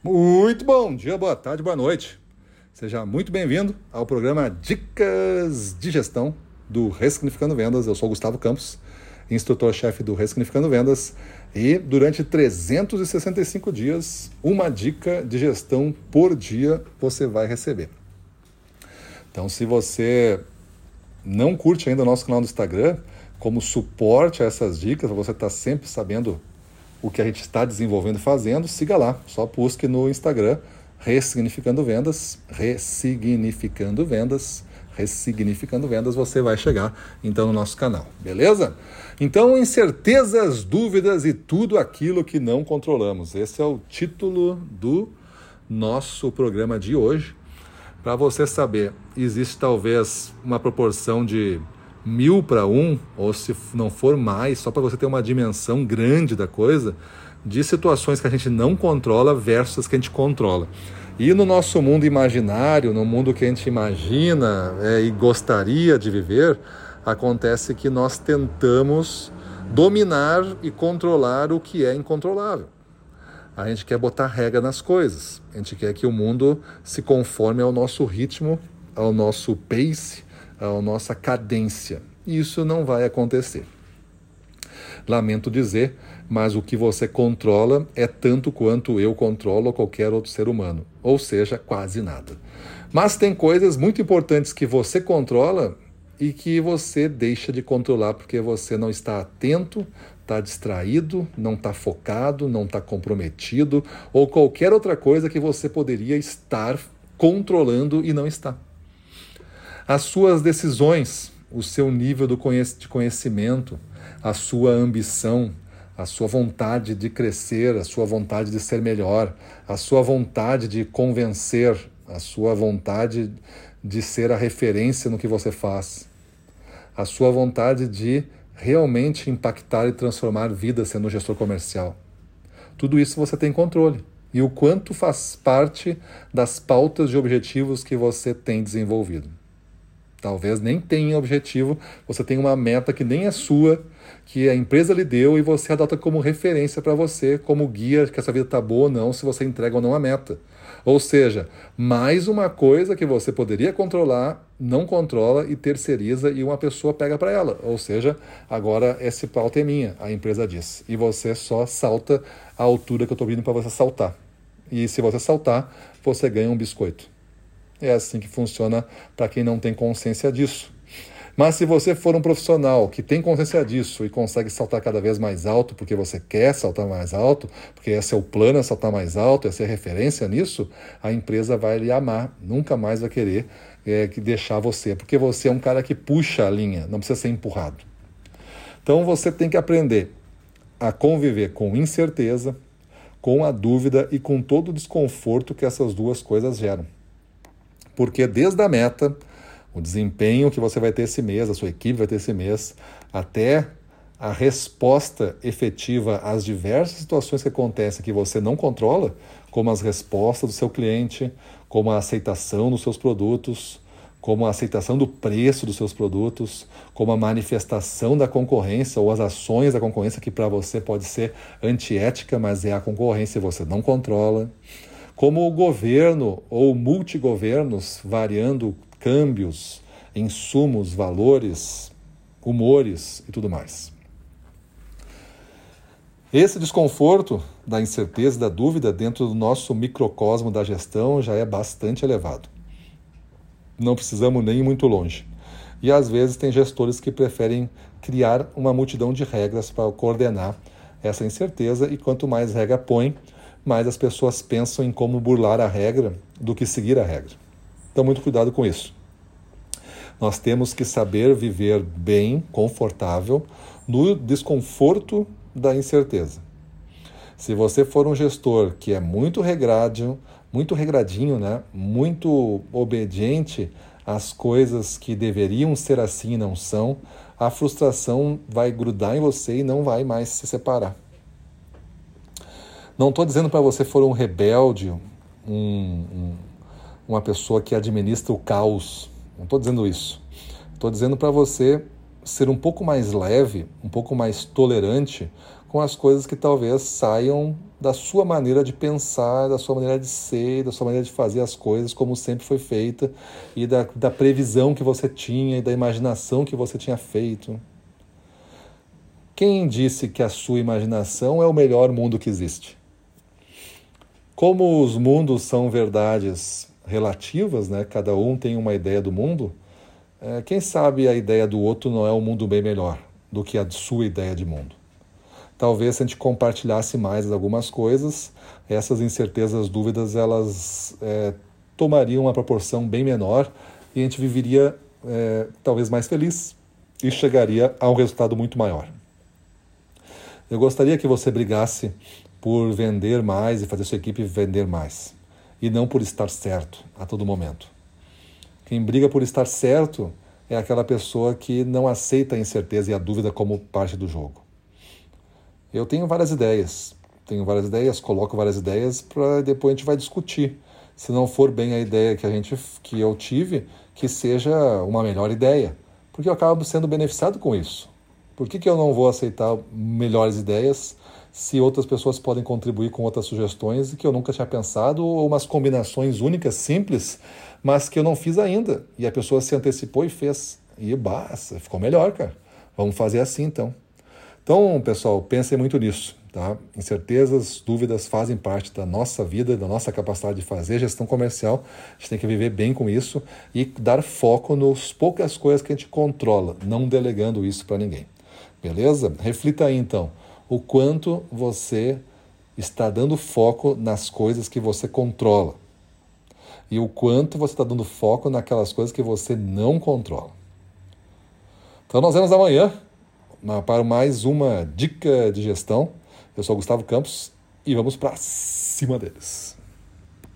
Muito bom dia, boa tarde, boa noite. Seja muito bem-vindo ao programa Dicas de Gestão do Ressignificando Vendas. Eu sou Gustavo Campos, instrutor-chefe do Ressignificando Vendas, e durante 365 dias, uma dica de gestão por dia você vai receber. Então, se você não curte ainda o nosso canal do Instagram, como suporte a essas dicas, você está sempre sabendo o que a gente está desenvolvendo e fazendo, siga lá. Só busque no Instagram Ressignificando Vendas, Ressignificando Vendas, Ressignificando Vendas, você vai chegar então no nosso canal, beleza? Então, incertezas, dúvidas e tudo aquilo que não controlamos. Esse é o título do nosso programa de hoje. Para você saber, existe talvez uma proporção de mil para um, ou se não for mais, só para você ter uma dimensão grande da coisa, de situações que a gente não controla versus que a gente controla. E no nosso mundo imaginário, no mundo que a gente imagina é, e gostaria de viver, acontece que nós tentamos dominar e controlar o que é incontrolável. A gente quer botar regra nas coisas. A gente quer que o mundo se conforme ao nosso ritmo, ao nosso pace, a nossa cadência. Isso não vai acontecer. Lamento dizer, mas o que você controla é tanto quanto eu controlo qualquer outro ser humano, ou seja, quase nada. Mas tem coisas muito importantes que você controla e que você deixa de controlar porque você não está atento, está distraído, não está focado, não está comprometido ou qualquer outra coisa que você poderia estar controlando e não está as suas decisões, o seu nível de conhecimento, a sua ambição, a sua vontade de crescer, a sua vontade de ser melhor, a sua vontade de convencer, a sua vontade de ser a referência no que você faz, a sua vontade de realmente impactar e transformar vidas sendo gestor comercial. Tudo isso você tem controle. E o quanto faz parte das pautas de objetivos que você tem desenvolvido. Talvez nem tenha objetivo, você tem uma meta que nem é sua, que a empresa lhe deu e você adota como referência para você, como guia que essa vida está boa ou não, se você entrega ou não a meta. Ou seja, mais uma coisa que você poderia controlar, não controla e terceiriza e uma pessoa pega para ela. Ou seja, agora esse pauta é minha, a empresa diz. E você só salta a altura que eu estou pedindo para você saltar. E se você saltar, você ganha um biscoito. É assim que funciona para quem não tem consciência disso. Mas se você for um profissional que tem consciência disso e consegue saltar cada vez mais alto porque você quer saltar mais alto, porque esse é o plano, é saltar mais alto, é ser referência nisso, a empresa vai lhe amar, nunca mais vai querer é, deixar você, porque você é um cara que puxa a linha, não precisa ser empurrado. Então você tem que aprender a conviver com incerteza, com a dúvida e com todo o desconforto que essas duas coisas geram porque desde a meta, o desempenho que você vai ter esse mês, a sua equipe vai ter esse mês, até a resposta efetiva às diversas situações que acontecem que você não controla, como as respostas do seu cliente, como a aceitação dos seus produtos, como a aceitação do preço dos seus produtos, como a manifestação da concorrência ou as ações da concorrência que para você pode ser antiética, mas é a concorrência e você não controla como o governo ou multigovernos variando câmbios, insumos, valores, humores e tudo mais. Esse desconforto da incerteza e da dúvida dentro do nosso microcosmo da gestão já é bastante elevado. Não precisamos nem ir muito longe. E às vezes tem gestores que preferem criar uma multidão de regras para coordenar essa incerteza e quanto mais regra põe, mais as pessoas pensam em como burlar a regra do que seguir a regra. Então, muito cuidado com isso. Nós temos que saber viver bem, confortável, no desconforto da incerteza. Se você for um gestor que é muito regradinho, muito regradinho, né? muito obediente às coisas que deveriam ser assim e não são, a frustração vai grudar em você e não vai mais se separar. Não estou dizendo para você for um rebelde, um, um, uma pessoa que administra o caos. Não estou dizendo isso. Estou dizendo para você ser um pouco mais leve, um pouco mais tolerante com as coisas que talvez saiam da sua maneira de pensar, da sua maneira de ser, da sua maneira de fazer as coisas como sempre foi feita e da, da previsão que você tinha e da imaginação que você tinha feito. Quem disse que a sua imaginação é o melhor mundo que existe? Como os mundos são verdades relativas, né? cada um tem uma ideia do mundo, é, quem sabe a ideia do outro não é um mundo bem melhor do que a sua ideia de mundo. Talvez se a gente compartilhasse mais algumas coisas, essas incertezas, dúvidas, elas é, tomariam uma proporção bem menor e a gente viveria é, talvez mais feliz e chegaria a um resultado muito maior. Eu gostaria que você brigasse por vender mais e fazer sua equipe vender mais e não por estar certo a todo momento. Quem briga por estar certo é aquela pessoa que não aceita a incerteza e a dúvida como parte do jogo. Eu tenho várias ideias, tenho várias ideias, coloco várias ideias para depois a gente vai discutir. Se não for bem a ideia que a gente que eu tive, que seja uma melhor ideia, porque eu acabo sendo beneficiado com isso. Por que, que eu não vou aceitar melhores ideias se outras pessoas podem contribuir com outras sugestões que eu nunca tinha pensado, ou umas combinações únicas, simples, mas que eu não fiz ainda. E a pessoa se antecipou e fez. E basta, ficou melhor, cara. Vamos fazer assim então. Então, pessoal, pensem muito nisso. Tá? Incertezas, dúvidas fazem parte da nossa vida, da nossa capacidade de fazer gestão comercial. A gente tem que viver bem com isso e dar foco nas poucas coisas que a gente controla, não delegando isso para ninguém. Beleza? Reflita aí então o quanto você está dando foco nas coisas que você controla e o quanto você está dando foco naquelas coisas que você não controla. Então, nós vemos amanhã para mais uma dica de gestão. Eu sou Gustavo Campos e vamos para cima deles.